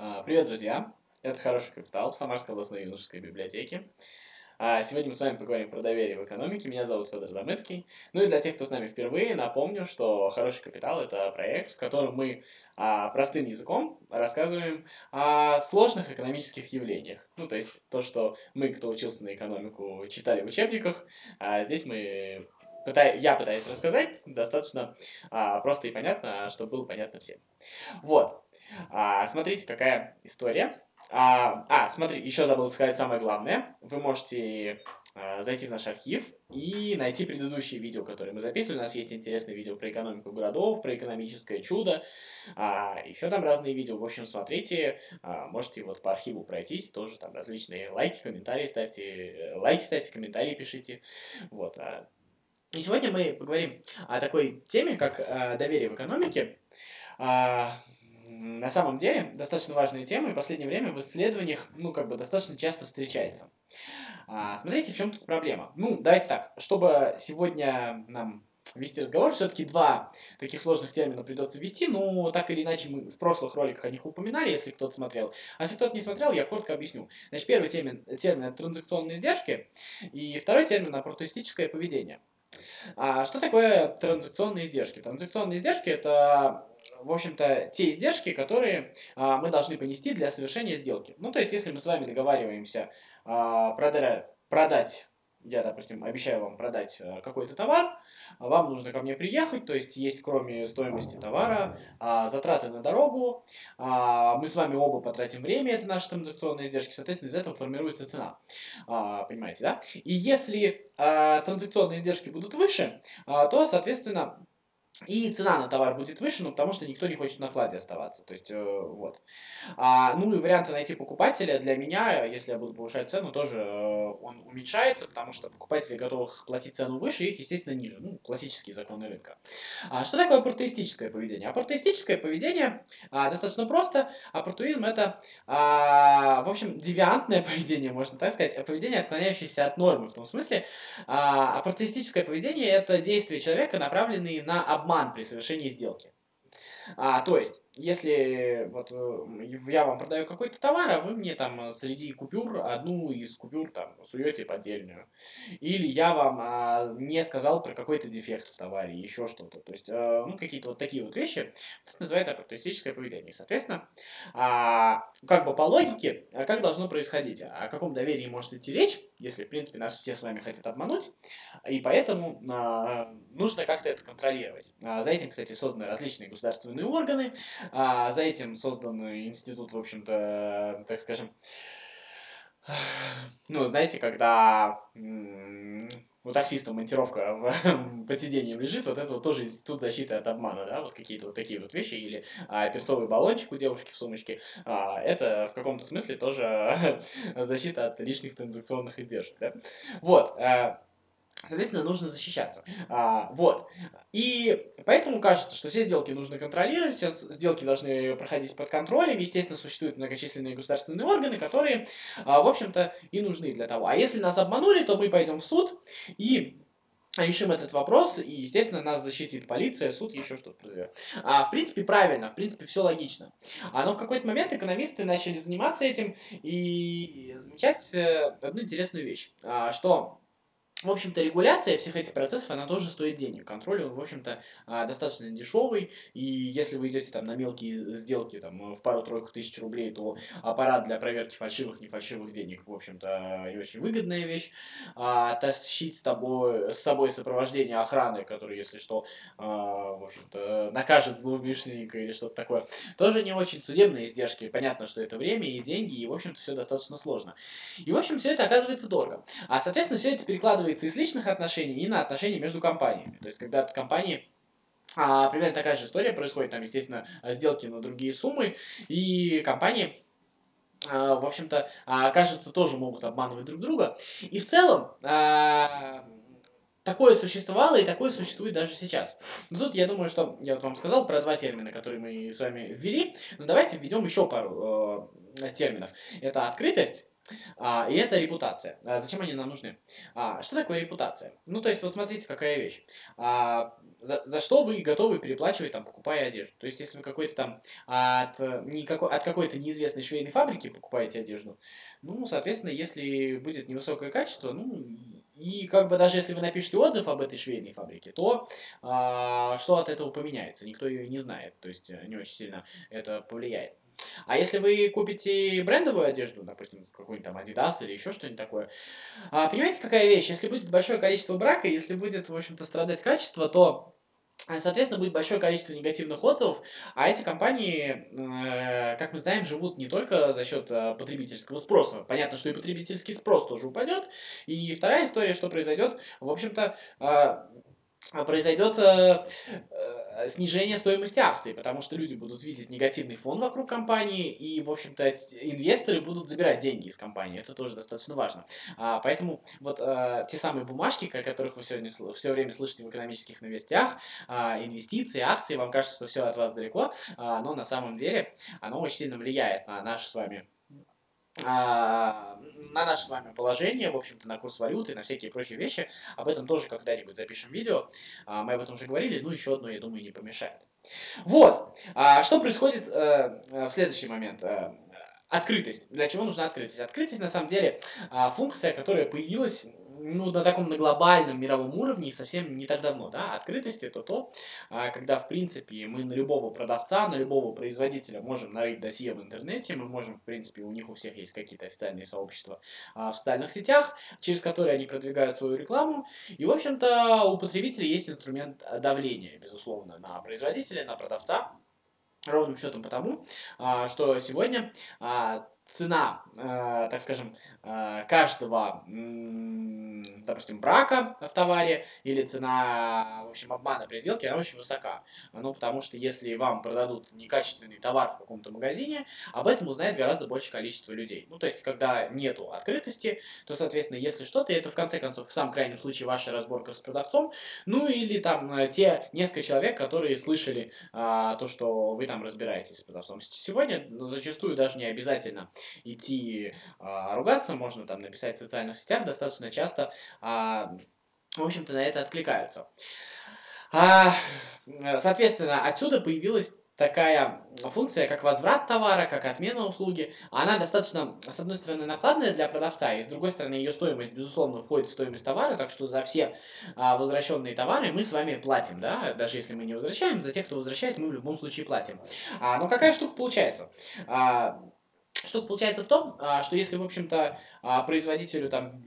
А, Привет, друзья! Это «Хороший капитал» в Самарской областной юношеской библиотеке. А, Сегодня мы с вами поговорим про доверие в экономике. Меня зовут Федор Замыцкий. Ну и для тех, кто с нами впервые, напомню, что «Хороший капитал» — это проект, в котором мы а, простым языком рассказываем о сложных экономических явлениях. Ну, то есть то, что мы, кто учился на экономику, читали в учебниках, а здесь мы пытай- я пытаюсь рассказать достаточно а, просто и понятно, чтобы было понятно всем. Вот. А, смотрите, какая история. А, а, смотри, еще забыл сказать самое главное. Вы можете а, зайти в наш архив и найти предыдущие видео, которые мы записывали. У нас есть интересные видео про экономику городов, про экономическое чудо. А, еще там разные видео. В общем, смотрите, а, можете вот по архиву пройтись, тоже там различные лайки, комментарии ставьте, э, лайки ставьте, комментарии пишите. Вот. а. И сегодня мы поговорим о такой теме, как а, доверие в экономике. М, на самом деле, достаточно важная тема, и в последнее время в исследованиях, ну, как бы, достаточно часто встречается. А, смотрите, в чем тут проблема. Ну, давайте так, чтобы сегодня нам вести разговор, все-таки два таких сложных термина придется ввести, но так или иначе мы в прошлых роликах о них упоминали, если кто-то смотрел. А если кто-то не смотрел, я коротко объясню. Значит, первый термин, термин это транзакционные издержки, и второй термин оппортунистическое поведение. А что такое транзакционные издержки? Транзакционные издержки это, в общем-то, те издержки, которые а, мы должны понести для совершения сделки. Ну, то есть, если мы с вами договариваемся а, прода- продать, я, допустим, обещаю вам продать а, какой-то товар, вам нужно ко мне приехать, то есть есть кроме стоимости товара а, затраты на дорогу, а, мы с вами оба потратим время, это наши транзакционные издержки, соответственно, из этого формируется цена. А, понимаете, да? И если а, транзакционные издержки будут выше, а, то, соответственно, и цена на товар будет выше, ну, потому что никто не хочет в накладе оставаться. То есть, э, вот. А, ну, и варианты найти покупателя для меня, если я буду повышать цену, тоже э, он уменьшается, потому что покупатели готовы платить цену выше, их, естественно, ниже. Ну, классические законы рынка. А, что такое оппортунистическое поведение? Оппортунистическое поведение а, достаточно просто. Оппортунизм это, а, в общем, девиантное поведение, можно так сказать, поведение, отклоняющееся от нормы, в том смысле, а, оппортунистическое поведение это действия человека, направленные на обман при совершении сделки. А, то есть, если вот э, я вам продаю какой-то товар, а вы мне там э, среди купюр одну из купюр там суете поддельную. Или я вам а, не сказал про какой-то дефект в товаре, еще что-то. То есть, э, ну, какие-то вот такие вот вещи. Это называется оппортунистическое поведение. Соответственно, а, как бы по логике, а как должно происходить? О каком доверии может идти речь, если, в принципе, нас все с вами хотят обмануть, и поэтому а, нужно как-то это контролировать. А, за этим, кстати, созданы различные государственные органы, а, за этим создан институт, в общем-то, так скажем, ну, знаете, когда у таксиста монтировка в, под сиденьем лежит, вот это вот тоже институт защиты от обмана, да, вот какие-то вот такие вот вещи, или а, перцовый баллончик у девушки в сумочке, а, это в каком-то смысле тоже защита от лишних транзакционных издержек, да. Вот, а, Соответственно, нужно защищаться. А, вот. И поэтому кажется, что все сделки нужно контролировать, все сделки должны проходить под контролем. Естественно, существуют многочисленные государственные органы, которые, а, в общем-то, и нужны для того. А если нас обманули, то мы пойдем в суд и решим этот вопрос, и, естественно, нас защитит полиция, суд, еще что-то. А, в принципе, правильно, в принципе, все логично. А, но в какой-то момент экономисты начали заниматься этим и замечать э, одну интересную вещь, а, что в общем-то, регуляция всех этих процессов, она тоже стоит денег. Контроль, он, в общем-то, а, достаточно дешевый. И если вы идете там на мелкие сделки там, в пару-тройку тысяч рублей, то аппарат для проверки фальшивых, не фальшивых денег, в общем-то, не очень выгодная вещь. А, тащить с, тобой, с собой сопровождение охраны, который, если что, а, в общем-то, накажет злоумышленника или что-то такое, тоже не очень. Судебные издержки, понятно, что это время и деньги, и, в общем-то, все достаточно сложно. И, в общем, все это оказывается дорого. А, соответственно, все это перекладывается из личных отношений и на отношения между компаниями. То есть, когда компании а, примерно такая же история происходит, там, естественно, сделки на другие суммы, и компании а, в общем-то, а, кажется, тоже могут обманывать друг друга. И в целом, а, такое существовало и такое существует даже сейчас. Но тут я думаю, что я вот вам сказал про два термина, которые мы с вами ввели, но давайте введем еще пару э, терминов. Это открытость А, и это репутация. А зачем они нам нужны? А, что такое репутация? Ну, то есть, вот смотрите, какая вещь. А, за, за что вы готовы переплачивать, там, покупая одежду? То есть, если вы какой-то там от, никакой, от какой-то неизвестной швейной фабрики покупаете одежду, ну, соответственно, если будет невысокое качество, ну, и как бы даже если вы напишете отзыв об этой швейной фабрике, то а, что от этого поменяется? Никто ее не знает, то есть не очень сильно это повлияет. А если вы купите брендовую одежду, допустим, какой-нибудь там Adidas или еще что-нибудь такое, а, понимаете, какая вещь? Если будет большое количество брака, если будет, в общем-то, страдать качество, то а, Соответственно, будет большое количество негативных отзывов, а эти компании, э, как мы знаем, живут не только за счет э, потребительского спроса. Понятно, что и потребительский спрос тоже упадет. И вторая история, что произойдет, в общем-то, э, произойдет Э, снижение стоимости акций, потому что люди будут видеть негативный фон вокруг компании, и, в общем-то, инвесторы будут забирать деньги из компании. Это тоже достаточно важно. А, поэтому вот а, те самые бумажки, о которых вы сегодня все время слышите в экономических новостях, а, инвестиции, акции, вам кажется, что все от вас далеко, а, но на самом деле оно очень сильно влияет на наш с вами а, на наше с вами положение, в общем-то, на курс валюты, на всякие прочие вещи. Об этом тоже когда-нибудь запишем видео. А, мы об этом уже говорили, ну, еще одно, я думаю, не помешает. Вот. А, что происходит э, в следующий момент? Э, открытость. Для чего нужна открытость? Открытость, на самом деле, функция, которая появилась ну, на таком на глобальном мировом уровне совсем не так давно, да, открытость это то, а, когда, в принципе, мы на любого продавца, на любого производителя можем нарыть досье в интернете, мы можем, в принципе, у них у всех есть какие-то официальные сообщества а, в социальных сетях, через которые они продвигают свою рекламу, и, в общем-то, у потребителей есть инструмент давления, безусловно, на производителя, на продавца, ровным счетом потому, а, что сегодня цена, э, так скажем, э, каждого, э, допустим, брака в товаре или цена, в общем, обмана при сделке, она очень высока. Ну, потому что если вам продадут некачественный товар в каком-то магазине, об этом узнает гораздо большее количество людей. Ну, то есть, когда нету открытости, то, соответственно, если что-то, это в конце концов, в самом крайнем случае, ваша разборка с продавцом, ну, или там э, те несколько человек, которые слышали а, то, что вы там разбираетесь с продавцом. Сегодня ну, зачастую даже не обязательно идти а, ругаться, можно там написать в социальных сетях, достаточно часто, а, в общем-то, на это откликаются. А, соответственно, отсюда появилась такая функция, как возврат товара, как отмена услуги. Она достаточно, с одной стороны, накладная для продавца, и с другой стороны, ее стоимость, безусловно, входит в стоимость товара, так что за все а, возвращенные товары мы с вами платим, да, даже если мы не возвращаем, за тех, кто возвращает, мы в любом случае платим. А, но какая штука получается? А, Штука получается в том, а, что если, в общем-то, а, производителю там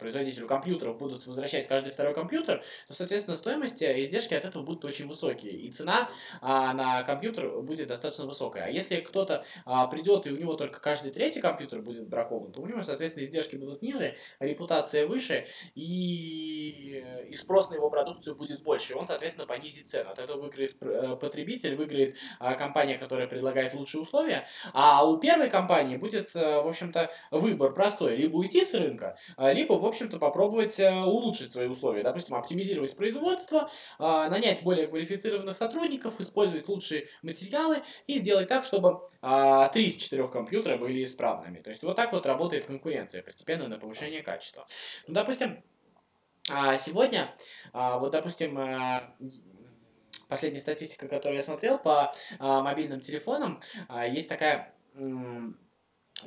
производителю компьютеров будут возвращать каждый второй компьютер, то, соответственно, стоимость, э, издержки от этого будут очень высокие. И цена а, на компьютер будет достаточно высокая. А если кто-то а, придет и у него только каждый третий компьютер будет бракован, то у него, соответственно, издержки будут ниже, репутация выше, и, и спрос на его продукцию будет больше. И он, соответственно, понизит цену. От этого выиграет э, потребитель, выиграет а, компания, которая предлагает лучшие условия. А у первой компании будет, э, в общем-то, выбор простой. Либо уйти с рынка, либо, в общем-то, попробовать э, улучшить свои условия. Допустим, оптимизировать производство, а, нанять более квалифицированных сотрудников, использовать лучшие материалы и сделать так, чтобы а, три из четырех компьютера были исправными. То есть вот так вот работает конкуренция, постепенно на повышение качества. Ну, допустим, а, сегодня, вот, допустим, последняя статистика, которую я смотрел по мобильным телефонам, есть такая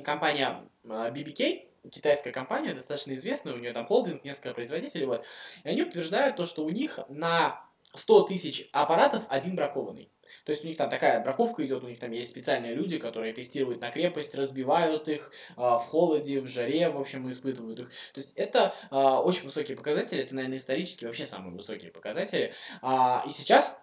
компания BBK, китайская компания, достаточно известная, у нее там холдинг, несколько производителей, вот, и они утверждают то, что у них на 100 тысяч аппаратов один бракованный. То есть у них там такая браковка идет, у них там есть специальные люди, которые тестируют на крепость, разбивают их а, в холоде, в жаре, в общем, испытывают их. То есть это а, очень высокие показатели, это, наверное, исторически вообще самые высокие показатели. А, и сейчас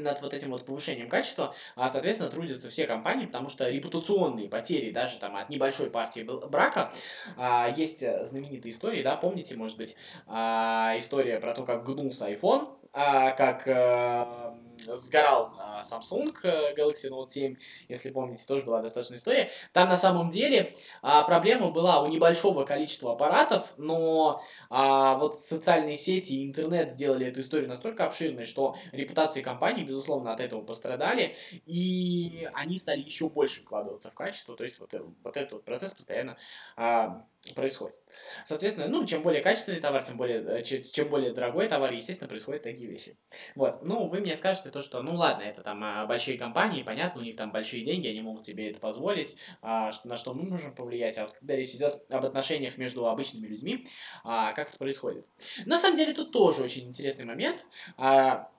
над вот этим вот повышением качества, а, соответственно, трудятся все компании, потому что репутационные потери даже там от небольшой партии брака, а, есть знаменитые истории, да, помните, может быть, а, история про то, как гнулся iPhone, как сгорал а, Samsung э, Galaxy Note 7, если помните, тоже была достаточная история. Там на самом деле а, проблема была у небольшого количества аппаратов, но а, вот социальные сети и интернет сделали эту историю настолько обширной, что репутации компании, безусловно, от этого пострадали, и они стали еще больше вкладываться в качество, то есть вот, э, вот этот вот процесс постоянно происходит. Соответственно, ну, чем более качественный товар, тем более, э, чем более дорогой товар, естественно, происходят такие вещи. Вот, ну, вы мне скажете то, что, ну, ладно, это там а, большие компании, понятно, у них там большие деньги, они могут себе это позволить, а, на что мы можем повлиять, а вот когда речь идет об отношениях между обычными людьми, а, как это происходит. На самом деле, тут тоже очень интересный момент, а,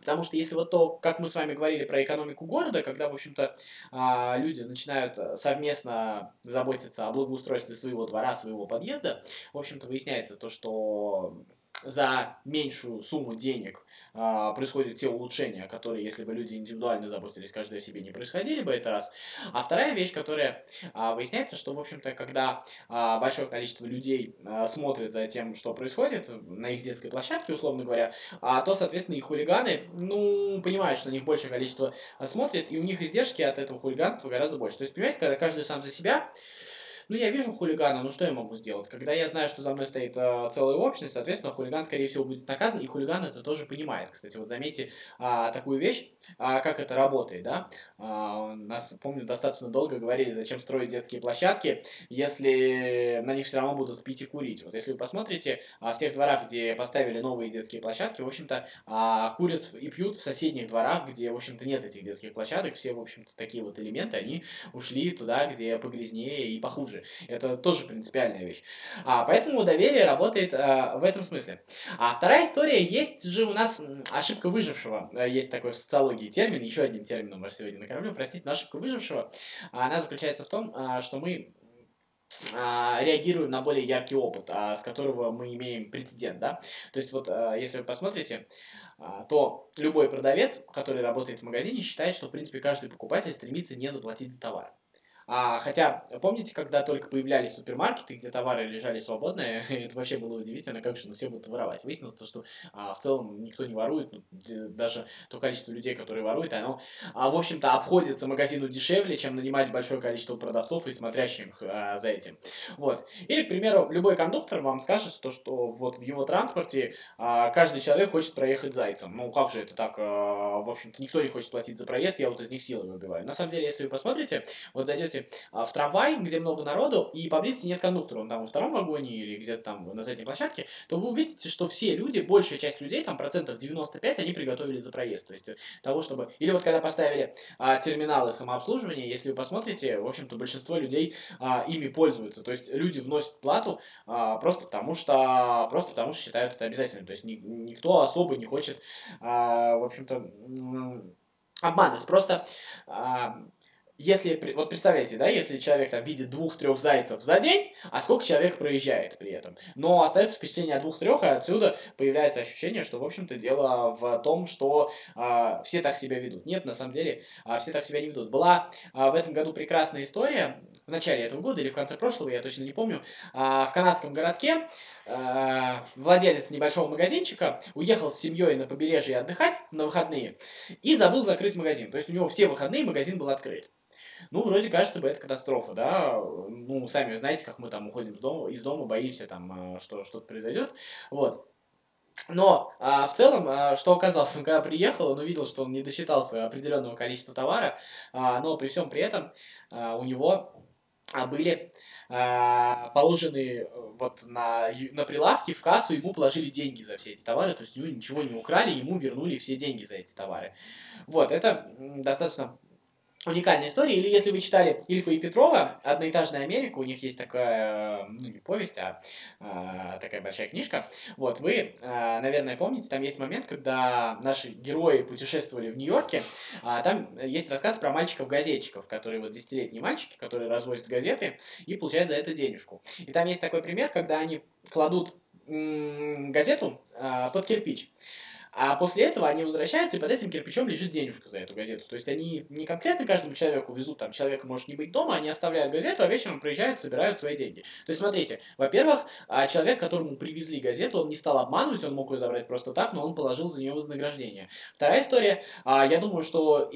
Потому что если вот то, как мы с вами говорили про экономику города, когда, в общем-то, а, люди начинают э, совместно заботиться о благоустройстве своего двора, своего подъезда, в общем-то, выясняется то, что за меньшую сумму денег а, происходят те улучшения, которые, если бы люди индивидуально заботились каждый о себе, не происходили бы, это раз. А вторая вещь, которая а, выясняется, что, в общем-то, когда а, большое количество людей а, смотрит за тем, что происходит на их детской площадке, условно говоря, а, то, соответственно, и хулиганы, ну, понимают, что на них большее количество смотрит, и у них издержки от этого хулиганства гораздо больше. То есть, понимаете, когда каждый сам за себя, ну, я вижу хулигана, ну что я могу сделать? Когда я знаю, что за мной стоит э, целая общность, соответственно, хулиган, скорее всего, будет наказан, и хулиган это тоже понимает. Кстати, вот заметьте а, такую вещь, а, как это работает, да? А, нас, помню, достаточно долго говорили, зачем строить детские площадки, если на них все равно будут пить и курить. Вот если вы посмотрите, а, в тех дворах, где поставили новые детские площадки, в общем-то, а, курят и пьют в соседних дворах, где, в общем-то, нет этих детских площадок, все, в общем-то, такие вот элементы, они ушли туда, где погрязнее и похуже. Это тоже принципиальная вещь. А, поэтому доверие работает а, в этом смысле. А вторая история, есть же у нас ошибка выжившего. Э, есть такой в социологии термин, еще один термин у нас сегодня накормлю, простите, но ошибка выжившего. Она заключается в том, а, что мы а, реагируем на более яркий опыт, а, с которого мы имеем прецедент, да. То есть вот, а, если вы посмотрите, то любой продавец, который работает в магазине, считает, что, в принципе, каждый покупатель стремится не заплатить за товар. А, хотя, помните, когда только появлялись супермаркеты, где товары лежали свободные, это вообще было удивительно, как же ну, все будут воровать. Выяснилось то, что а, в целом никто не ворует, ну, даже то количество людей, которые воруют, оно, а, в общем-то, обходится магазину дешевле, чем нанимать большое количество продавцов и смотрящих а, за этим. Вот. Или, к примеру, любой кондуктор вам скажет, то, что вот в его транспорте а, каждый человек хочет проехать зайцем. Ну, как же это так? А, в общем-то, никто не хочет платить за проезд, я вот из них силой выбиваю. На самом деле, если вы посмотрите, вот зайдете а, в трамвай, где много народу, и поблизости нет кондуктора, он там во втором вагоне или где-то там на задней площадке, то вы увидите, что все люди, большая часть людей, там процентов 95, они приготовили за проезд. То есть э, того, чтобы... Или вот когда поставили а, терминалы самообслуживания, если вы посмотрите, в общем-то, большинство людей а, ими пользуются. То есть люди вносят плату а, просто потому, что просто потому, что считают это обязательным. То есть ни, никто особо не хочет, а, в общем-то, обманывать. Просто если, вот представляете, да, если человек там видит двух-трех зайцев за день, а сколько человек проезжает при этом. Но остается впечатление от двух-трех, и отсюда появляется ощущение, что, в общем-то, дело в том, что э, все так себя ведут. Нет, на самом деле, э, все так себя не ведут. Была э, в этом году прекрасная история, в начале этого года или в конце прошлого, я точно не помню, э, в канадском городке э, владелец небольшого магазинчика уехал с семьей на побережье отдыхать на выходные и забыл закрыть магазин. То есть у него все выходные магазин был открыт. Ну, вроде кажется бы, это катастрофа, да. Ну, сами знаете, как мы там уходим из дома, из дома боимся там, э, что что-то произойдет. Вот. Но а, в целом, а, что оказалось, он когда приехал, он увидел, что он не досчитался определенного количества товара, а, но при всем при этом а, у него а, были а, положены вот на, на прилавке в кассу, ему положили деньги за все эти товары, то есть у него ничего не украли, ему вернули все деньги за эти товары. Вот, это достаточно уникальная история. Или если вы читали Ильфа и Петрова, «Одноэтажная Америка», у них есть такая, ну не повесть, а, а такая большая книжка. Вот, вы, а, наверное, помните, там есть момент, когда наши герои путешествовали в Нью-Йорке, а, там есть рассказ про мальчиков-газетчиков, которые вот десятилетние мальчики, которые развозят газеты и получают за это денежку. И там есть такой пример, когда они кладут газету а, под кирпич. А после этого они возвращаются, и под этим кирпичом лежит денежка за эту газету. То есть они не конкретно каждому человеку везут, там, человека может не быть дома, они оставляют газету, а вечером приезжают, собирают свои деньги. То есть, смотрите, во-первых, а, человек, которому привезли газету, он не стал обманывать, он мог ее забрать просто так, но он положил за нее вознаграждение. Вторая история, а, я думаю, что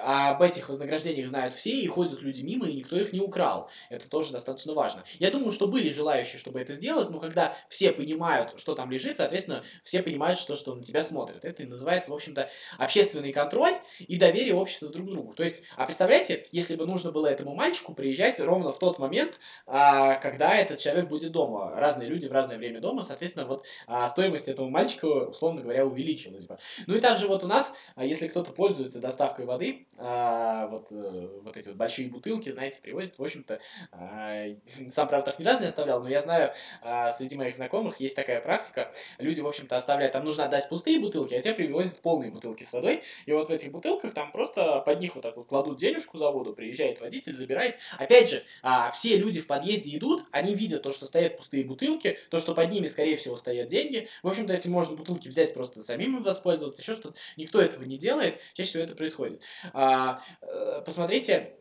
об этих вознаграждениях знают все, и ходят люди мимо, и никто их не украл. Это тоже достаточно важно. Я думаю, что были желающие, чтобы это сделать, но когда все понимают, что там лежит, соответственно, все понимают, что, что на тебя смотрят. Это и называется, в общем-то, общественный контроль и доверие общества друг к другу. То есть, а представляете, если бы нужно было этому мальчику приезжать ровно в тот момент, а, когда этот человек будет дома. Разные люди в разное время дома, соответственно, вот а, стоимость этого мальчика, условно говоря, увеличилась бы. Ну и также вот у нас, а, если кто-то пользуется доставкой воды, а, вот, э, вот эти вот большие бутылки, знаете, привозят, в общем-то, а, сам, правда, так ни разу не оставлял, но я знаю, а, среди моих знакомых есть такая практика, люди, в общем-то, оставляют, там нужно отдать пустые бутылки, а те привозят полные бутылки с водой, и вот в этих бутылках там просто под них вот так вот кладут денежку за воду, приезжает водитель, забирает. Опять же, а, все люди в подъезде идут, они видят то, что стоят пустые бутылки, то, что под ними, скорее всего, стоят деньги. В общем-то, эти можно бутылки взять просто самим воспользоваться, еще что-то. Никто этого не делает, чаще всего это происходит. А, э, посмотрите,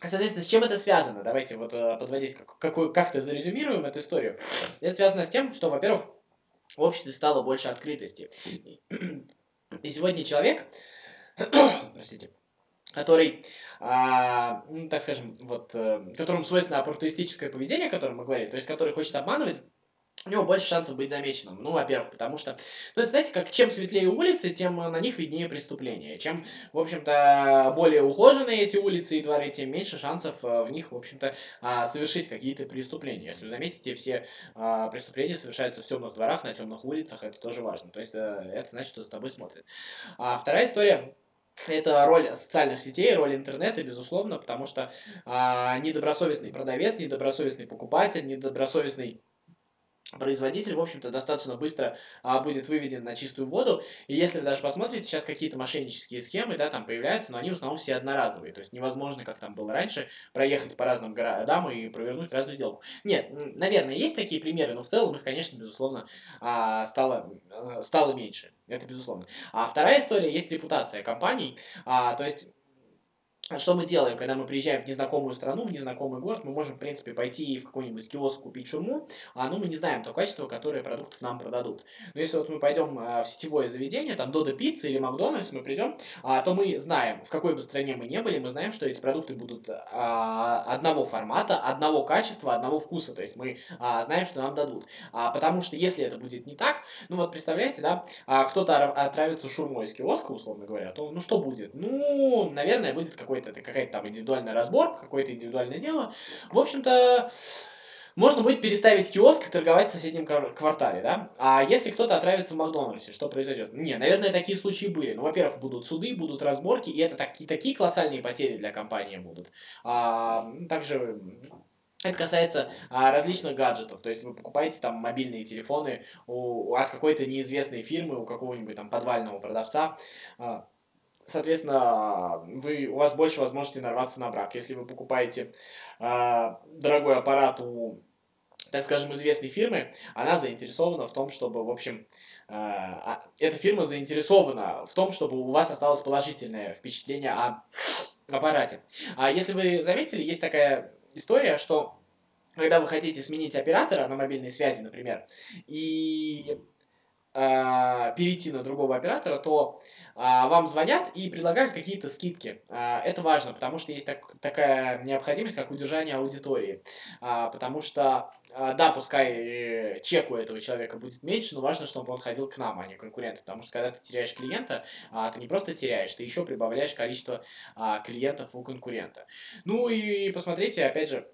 Соответственно, с чем это связано? Давайте вот э, подводить, как, какую, как-то зарезюмируем эту историю. Это связано с тем, что, во-первых, в обществе стало больше открытости. И сегодня человек, простите, который, а, ну, так скажем, вот, э, которому свойственно оппортунистическое поведение, о котором мы говорили, то есть который хочет обманывать, у него больше шансов быть замеченным. Ну, во-первых, потому что, ну, это, знаете, как чем светлее улицы, тем на них виднее преступления. Чем, в общем-то, более ухоженные эти улицы и дворы, тем меньше шансов э, в них, в общем-то, а, совершить какие-то преступления. Если вы заметите, все а, преступления совершаются в темных дворах, на темных улицах, это тоже важно. То есть, э, это значит, что с тобой смотрят. А вторая история, это роль социальных сетей, роль интернета, безусловно, потому что а, недобросовестный продавец, недобросовестный покупатель, недобросовестный производитель, в общем-то, достаточно быстро а, будет выведен на чистую воду. И если вы даже посмотрите, сейчас какие-то мошеннические схемы, да, там появляются, но они в основном все одноразовые. То есть невозможно, как там было раньше, проехать по разным городам и провернуть разную сделку. Нет, наверное, есть такие примеры, но в целом их, конечно, безусловно, а, стало, а, стало меньше. Это безусловно. А вторая история, есть репутация компаний. А, то есть что мы делаем, когда мы приезжаем в незнакомую страну, в незнакомый город, мы можем, в принципе, пойти в какой-нибудь киоск купить шурму, а ну мы не знаем то качество, которое продуктов нам продадут. Но если вот мы пойдем а, в сетевое заведение, там Додо Пицца или Макдональдс, мы придем, а, то мы знаем, в какой бы стране мы не были, мы знаем, что эти продукты будут а, одного формата, одного качества, одного вкуса, то есть мы а, знаем, что нам дадут. А, потому что если это будет не так, ну вот представляете, да, а, кто-то отравится шурмой из киоска, условно говоря, то ну что будет? Ну, наверное, будет какой какой-то, это какая-то там индивидуальная разборка, какое-то индивидуальное дело. В общем-то, можно будет переставить киоск и торговать в соседнем квартале, да? А если кто-то отравится в Макдональдсе, что произойдет? Не, наверное, такие случаи были. Ну, во-первых, будут суды, будут разборки, и это такие, такие колоссальные потери для компании будут. А, также это касается а, различных гаджетов, то есть вы покупаете там мобильные телефоны у, от какой-то неизвестной фирмы, у какого-нибудь там подвального продавца. А, соответственно, вы, у вас больше возможности нарваться на брак. Если вы покупаете э, дорогой аппарат у, так скажем, известной фирмы, она заинтересована в том, чтобы, в общем, э, эта фирма заинтересована в том, чтобы у вас осталось положительное впечатление о аппарате. А если вы заметили, есть такая история, что когда вы хотите сменить оператора на мобильной связи, например, и э, перейти на другого оператора, то э, вам звонят и предлагают какие-то скидки. Э, это важно, потому что есть так, такая необходимость, как удержание аудитории. Э, потому что, э, да, пускай чек у этого человека будет меньше, но важно, чтобы он ходил к нам, а не к конкуренту. Потому что когда ты теряешь клиента, э, ты не просто теряешь, ты еще прибавляешь количество э, клиентов у конкурента. Ну и посмотрите, опять же,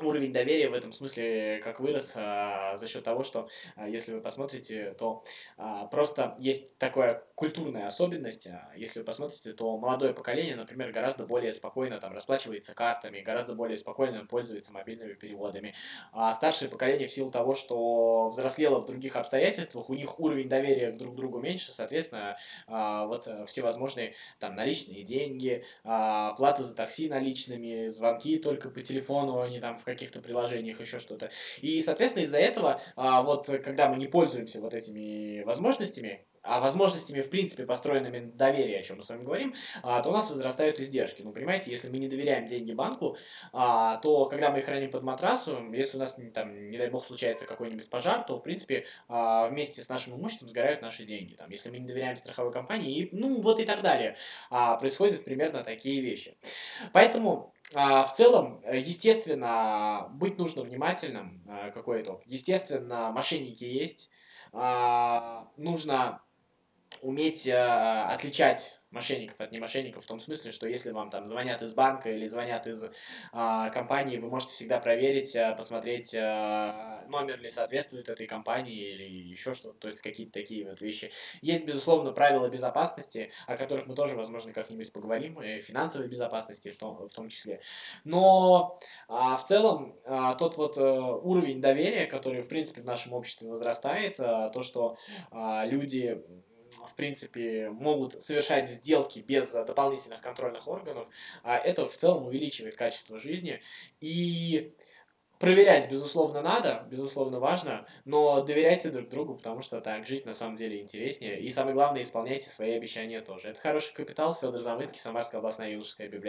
уровень доверия в этом смысле как вырос а, за счет того, что а, если вы посмотрите, то а, просто есть такая культурная особенность. А, если вы посмотрите, то молодое поколение, например, гораздо более спокойно там расплачивается картами, гораздо более спокойно пользуется мобильными переводами. А старшее поколение в силу того, что взрослело в других обстоятельствах, у них уровень доверия друг к другу меньше, соответственно, а, вот всевозможные там наличные деньги, а, плата за такси наличными, звонки только по телефону, они там в каких-то приложениях, еще что-то. И, соответственно, из-за этого, а, вот когда мы не пользуемся вот этими возможностями, а возможностями, в принципе, построенными на доверии, о чем мы с вами говорим, а, то у нас возрастают издержки. Ну, понимаете, если мы не доверяем деньги банку, а, то когда мы их храним под матрасом, если у нас, там, не дай бог, случается какой-нибудь пожар, то, в принципе, а, вместе с нашим имуществом сгорают наши деньги. Там, если мы не доверяем страховой компании, ну, вот и так далее. А, происходят примерно такие вещи. Поэтому в целом, естественно, быть нужно внимательным, какой итог. Естественно, мошенники есть, нужно уметь а, отличать мошенников от немошенников в том смысле, что если вам там звонят из банка или звонят из а, компании, вы можете всегда проверить, а, посмотреть, а, номер ли соответствует этой компании или еще что-то, то есть какие-то такие вот вещи. Есть, безусловно, правила безопасности, о которых мы тоже, возможно, как-нибудь поговорим, и финансовой безопасности в том, в том числе. Но а, в целом а, тот вот а, уровень доверия, который, в принципе, в нашем обществе возрастает, а, то, что а, люди в принципе, могут совершать сделки без дополнительных контрольных органов, а это в целом увеличивает качество жизни. И проверять, безусловно, надо, безусловно, важно, но доверяйте друг другу, потому что так жить на самом деле интереснее. И самое главное, исполняйте свои обещания тоже. Это хороший капитал. Федор Замыцкий, Самарская областная юношеская библиотека.